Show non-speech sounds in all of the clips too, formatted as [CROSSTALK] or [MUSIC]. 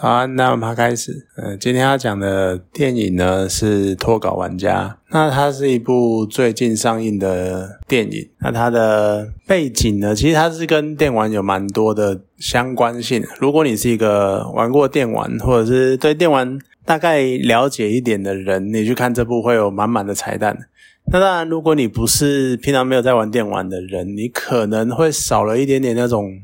好，那我们开始。嗯，今天要讲的电影呢是《脱稿玩家》。那它是一部最近上映的电影。那它的背景呢，其实它是跟电玩有蛮多的相关性。如果你是一个玩过电玩，或者是对电玩大概了解一点的人，你去看这部会有满满的彩蛋。那当然，如果你不是平常没有在玩电玩的人，你可能会少了一点点那种。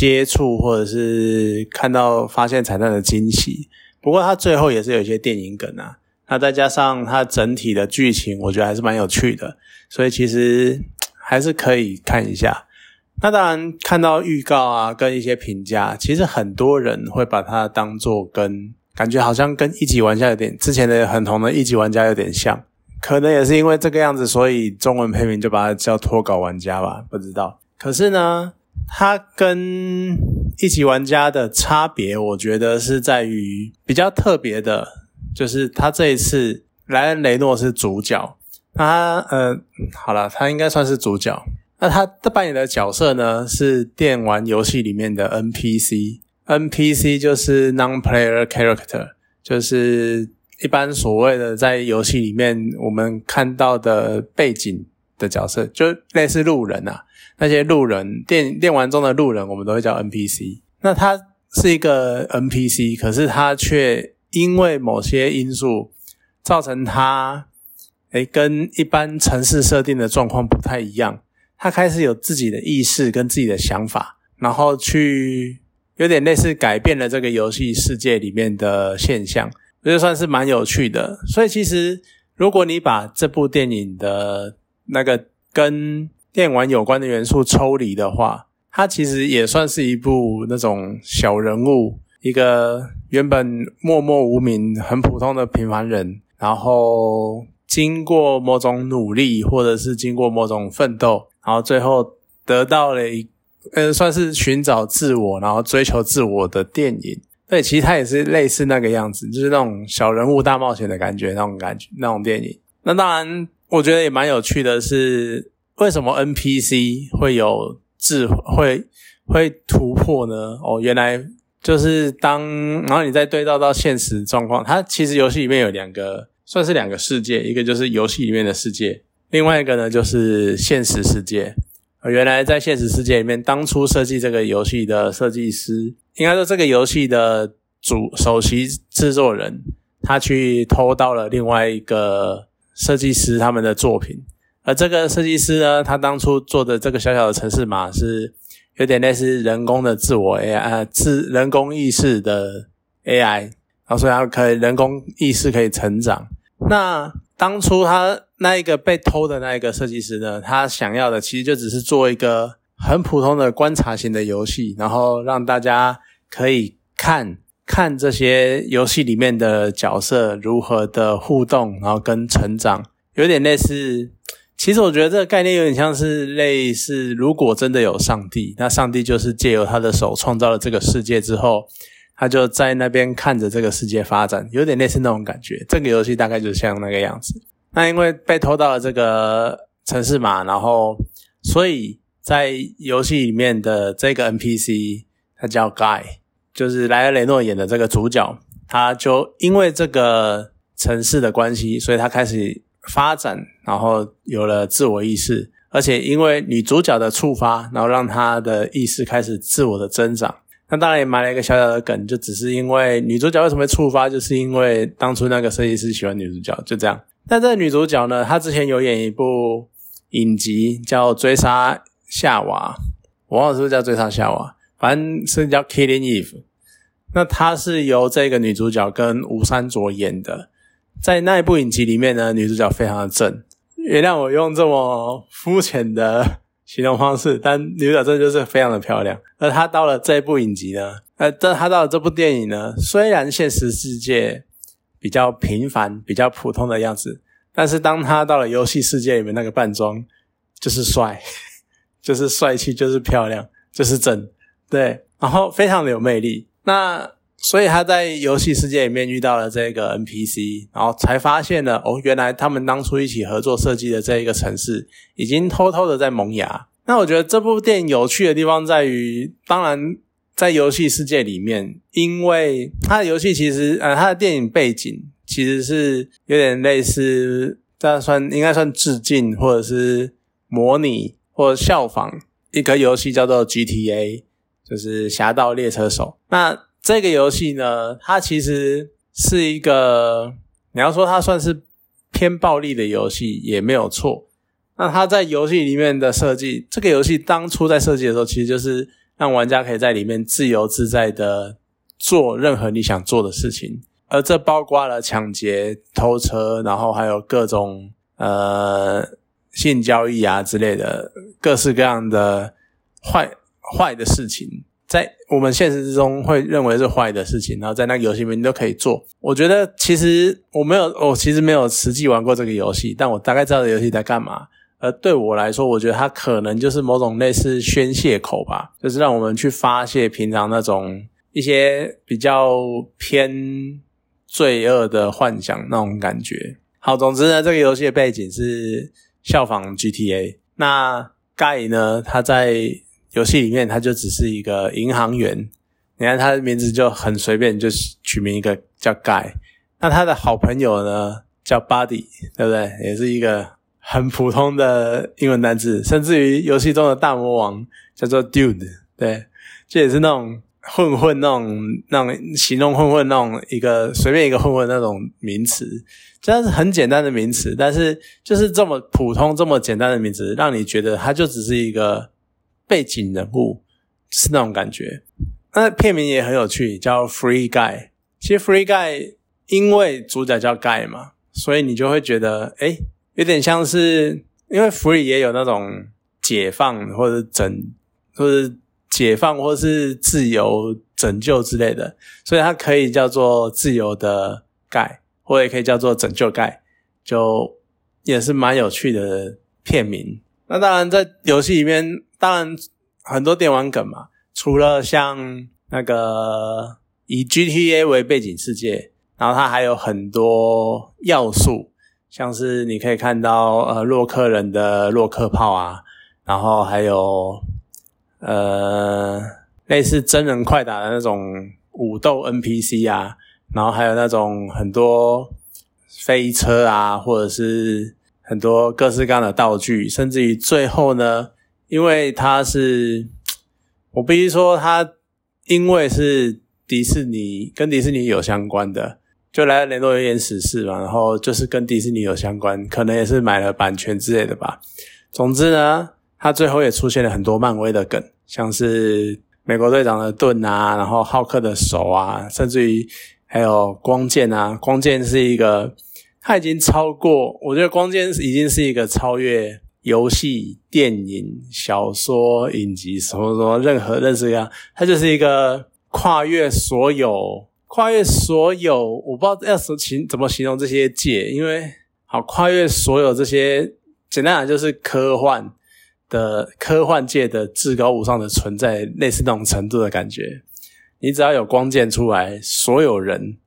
接触或者是看到发现彩蛋的惊喜，不过它最后也是有一些电影梗啊，那再加上它整体的剧情，我觉得还是蛮有趣的，所以其实还是可以看一下。那当然看到预告啊，跟一些评价，其实很多人会把它当做跟感觉好像跟一级玩家有点之前的很红的一级玩家有点像，可能也是因为这个样子，所以中文配名就把它叫脱稿玩家吧，不知道。可是呢？它跟一级玩家的差别，我觉得是在于比较特别的，就是他这一次莱恩雷诺是主角，他呃，好了，他应该算是主角。那他的扮演的角色呢，是电玩游戏里面的 NPC，NPC 就是 non-player character，就是一般所谓的在游戏里面我们看到的背景的角色，就类似路人啊。那些路人电电玩中的路人，我们都会叫 NPC。那他是一个 NPC，可是他却因为某些因素造成他，诶跟一般城市设定的状况不太一样。他开始有自己的意识跟自己的想法，然后去有点类似改变了这个游戏世界里面的现象，我觉得算是蛮有趣的。所以其实如果你把这部电影的那个跟电玩有关的元素抽离的话，它其实也算是一部那种小人物，一个原本默默无名、很普通的平凡人，然后经过某种努力，或者是经过某种奋斗，然后最后得到了一，呃，算是寻找自我，然后追求自我的电影。对，其实它也是类似那个样子，就是那种小人物大冒险的感觉，那种感觉，那种电影。那当然，我觉得也蛮有趣的，是。为什么 NPC 会有智慧会突破呢？哦，原来就是当然后你再对照到现实状况，它其实游戏里面有两个，算是两个世界，一个就是游戏里面的世界，另外一个呢就是现实世界。原来在现实世界里面，当初设计这个游戏的设计师，应该说这个游戏的主首席制作人，他去偷到了另外一个设计师他们的作品。这个设计师呢，他当初做的这个小小的城市码是有点类似人工的自我 AI 啊，自人工意识的 AI，然后所以它可以人工意识可以成长。那当初他那一个被偷的那一个设计师呢，他想要的其实就只是做一个很普通的观察型的游戏，然后让大家可以看看这些游戏里面的角色如何的互动，然后跟成长，有点类似。其实我觉得这个概念有点像是类似，如果真的有上帝，那上帝就是借由他的手创造了这个世界之后，他就在那边看着这个世界发展，有点类似那种感觉。这个游戏大概就像那个样子。那因为被偷到了这个城市码，然后所以在游戏里面的这个 NPC，他叫 Guy，就是莱尔雷诺演的这个主角，他就因为这个城市的关系，所以他开始。发展，然后有了自我意识，而且因为女主角的触发，然后让她的意识开始自我的增长。那当然也埋了一个小小的梗，就只是因为女主角为什么会触发，就是因为当初那个设计师喜欢女主角，就这样。但这个女主角呢，她之前有演一部影集叫《追杀夏娃》，我忘了是不是叫《追杀夏娃》，反正是叫《Killing Eve》。那她是由这个女主角跟吴珊卓演的。在那一部影集里面呢，女主角非常的正。原谅我用这么肤浅的形容方式，但女主角真的就是非常的漂亮。而她到了这一部影集呢，呃，这她到了这部电影呢，虽然现实世界比较平凡、比较普通的样子，但是当她到了游戏世界里面，那个扮装就是帅，[LAUGHS] 就是帅气，就是漂亮，就是正，对，然后非常的有魅力。那。所以他在游戏世界里面遇到了这个 NPC，然后才发现了哦，原来他们当初一起合作设计的这一个城市已经偷偷的在萌芽。那我觉得这部电影有趣的地方在于，当然在游戏世界里面，因为它的游戏其实呃，它的电影背景其实是有点类似，这样算应该算致敬或者是模拟或者效仿一个游戏叫做 GTA，就是《侠盗猎车手》。那这个游戏呢，它其实是一个你要说它算是偏暴力的游戏也没有错。那它在游戏里面的设计，这个游戏当初在设计的时候，其实就是让玩家可以在里面自由自在的做任何你想做的事情，而这包括了抢劫、偷车，然后还有各种呃性交易啊之类的各式各样的坏坏的事情，在我们现实之中会认为是坏的事情，然后在那个游戏里面你都可以做。我觉得其实我没有，我其实没有实际玩过这个游戏，但我大概知道这游戏在干嘛。而对我来说，我觉得它可能就是某种类似宣泄口吧，就是让我们去发泄平常那种一些比较偏罪恶的幻想那种感觉。好，总之呢，这个游戏的背景是效仿 GTA。那盖呢，他在游戏里面他就只是一个银行员，你看他的名字就很随便，就取名一个叫 Guy。那他的好朋友呢叫 Buddy，对不对？也是一个。很普通的英文单词，甚至于游戏中的大魔王叫做 Dude，对，这也是那种混混那种那种形容混混那种一个随便一个混混那种名词，这样是很简单的名词，但是就是这么普通这么简单的名词，让你觉得他就只是一个背景人物，是那种感觉。那片名也很有趣，叫 Free Guy。其实 Free Guy 因为主角叫 Guy 嘛，所以你就会觉得，哎。有点像是，因为 free 也有那种解放或者拯，或者解放或是自由拯救之类的，所以它可以叫做自由的盖，或也可以叫做拯救盖，就也是蛮有趣的片名。那当然，在游戏里面，当然很多电玩梗嘛，除了像那个以 GTA 为背景世界，然后它还有很多要素。像是你可以看到呃洛克人的洛克炮啊，然后还有呃类似真人快打的那种武斗 NPC 啊，然后还有那种很多飞车啊，或者是很多各式各样的道具，甚至于最后呢，因为它是我必须说它因为是迪士尼跟迪士尼有相关的。就来联络有点史事嘛，然后就是跟迪士尼有相关，可能也是买了版权之类的吧。总之呢，它最后也出现了很多漫威的梗，像是美国队长的盾啊，然后浩克的手啊，甚至于还有光剑啊。光剑是一个，它已经超过，我觉得光剑已经是一个超越游戏、电影、小说、影集什么什么任何认识一样，它就是一个跨越所有。跨越所有，我不知道要怎形怎么形容这些界，因为好跨越所有这些，简单讲就是科幻的科幻界的至高无上的存在，类似那种程度的感觉。你只要有光剑出来，所有人，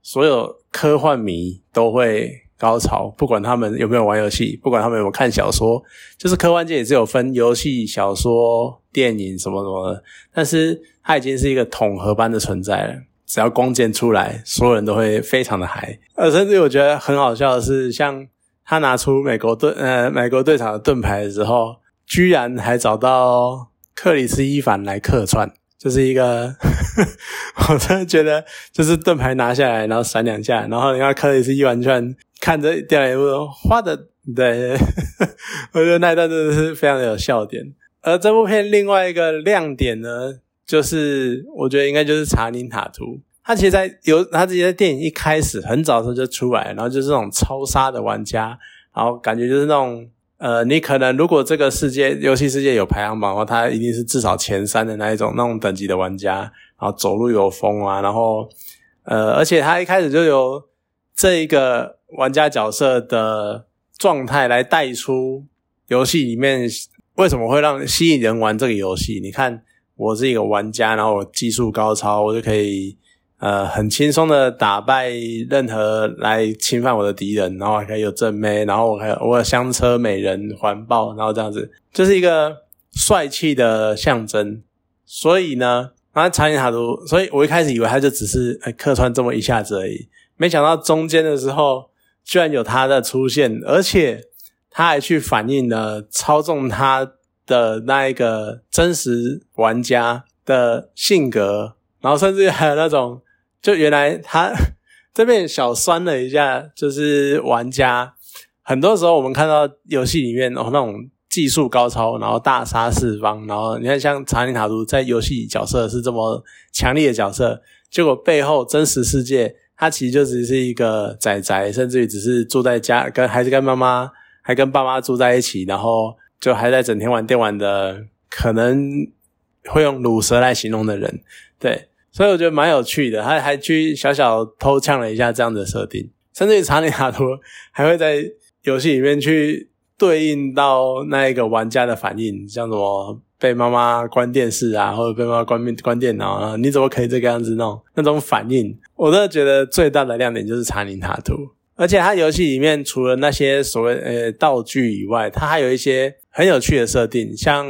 所有科幻迷都会高潮，不管他们有没有玩游戏，不管他们有没有看小说，就是科幻界也是有分游戏、小说、电影什么什么的，但是它已经是一个统合般的存在了。只要光剑出来，所有人都会非常的嗨。呃，甚至我觉得很好笑的是，像他拿出美国盾呃美国队长的盾牌的时候，居然还找到克里斯伊凡来客串，就是一个 [LAUGHS] 我真的觉得，就是盾牌拿下来，然后闪两下，然后你看克里斯伊凡居然看着掉眼泪，花的对，[LAUGHS] 我觉得那一段真的是非常的有笑点。而这部片另外一个亮点呢？就是我觉得应该就是查宁塔图，他其实在有他自己在电影一开始很早的时候就出来，然后就是那种超杀的玩家，然后感觉就是那种呃，你可能如果这个世界游戏世界有排行榜的话，他一定是至少前三的那一种那种等级的玩家，然后走路有风啊，然后呃，而且他一开始就有这一个玩家角色的状态来带出游戏里面为什么会让吸引人玩这个游戏，你看。我是一个玩家，然后我技术高超，我就可以呃很轻松的打败任何来侵犯我的敌人，然后还可以有正妹，然后我还有我有香车美人环抱，然后这样子就是一个帅气的象征。所以呢，然后查理塔图，所以我一开始以为他就只是客串这么一下子而已，没想到中间的时候居然有他的出现，而且他还去反映了操纵他的那一个真实玩家的性格，然后甚至还有那种，就原来他这边小酸了一下，就是玩家很多时候我们看到游戏里面哦那种。技术高超，然后大杀四方，然后你看像查理塔图在游戏角色是这么强力的角色，结果背后真实世界他其实就只是一个仔仔，甚至于只是住在家，跟还是跟妈妈，还跟爸妈住在一起，然后就还在整天玩电玩的，可能会用乳蛇来形容的人，对，所以我觉得蛮有趣的，他还去小小偷呛了一下这样的设定，甚至于查理卡图还会在游戏里面去。对应到那一个玩家的反应，像什么被妈妈关电视啊，或者被妈妈关关电脑啊，你怎么可以这个样子弄？那种反应，我真的觉得最大的亮点就是查理塔图。而且它游戏里面除了那些所谓呃道具以外，它还有一些很有趣的设定。像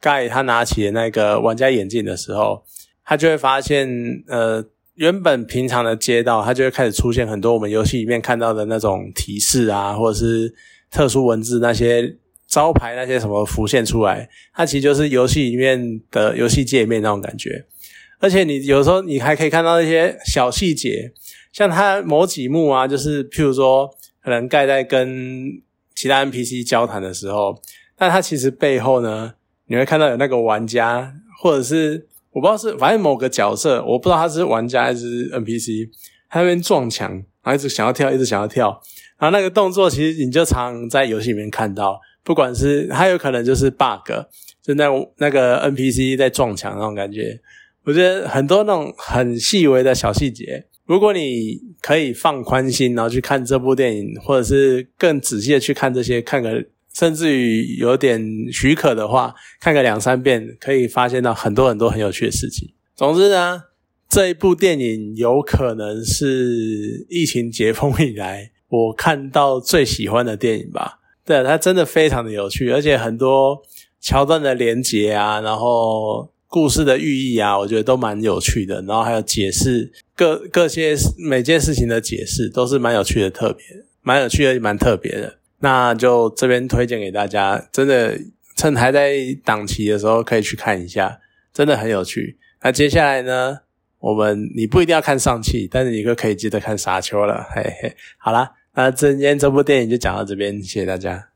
盖他拿起的那个玩家眼镜的时候，他就会发现，呃，原本平常的街道，它就会开始出现很多我们游戏里面看到的那种提示啊，或者是。特殊文字那些招牌那些什么浮现出来，它其实就是游戏里面的游戏界面那种感觉。而且你有时候你还可以看到一些小细节，像它某几幕啊，就是譬如说可能盖在跟其他 NPC 交谈的时候，但它其实背后呢，你会看到有那个玩家，或者是我不知道是反正某个角色，我不知道他是玩家还是 NPC，他那边撞墙，然后一直想要跳，一直想要跳。然后那个动作其实你就常在游戏里面看到，不管是它有可能就是 bug，就那那个 NPC 在撞墙那种感觉。我觉得很多那种很细微的小细节，如果你可以放宽心，然后去看这部电影，或者是更仔细的去看这些，看个甚至于有点许可的话，看个两三遍，可以发现到很多很多很有趣的事情。总之呢，这一部电影有可能是疫情解封以来。我看到最喜欢的电影吧，对，它真的非常的有趣，而且很多桥段的连结啊，然后故事的寓意啊，我觉得都蛮有趣的，然后还有解释各各些每件事情的解释都是蛮有趣的，特别蛮有趣的，蛮特别的。那就这边推荐给大家，真的趁还在档期的时候可以去看一下，真的很有趣。那接下来呢，我们你不一定要看上汽，但是你就可以记得看沙丘了，嘿嘿，好啦。那今天这部电影就讲到这边，谢谢大家。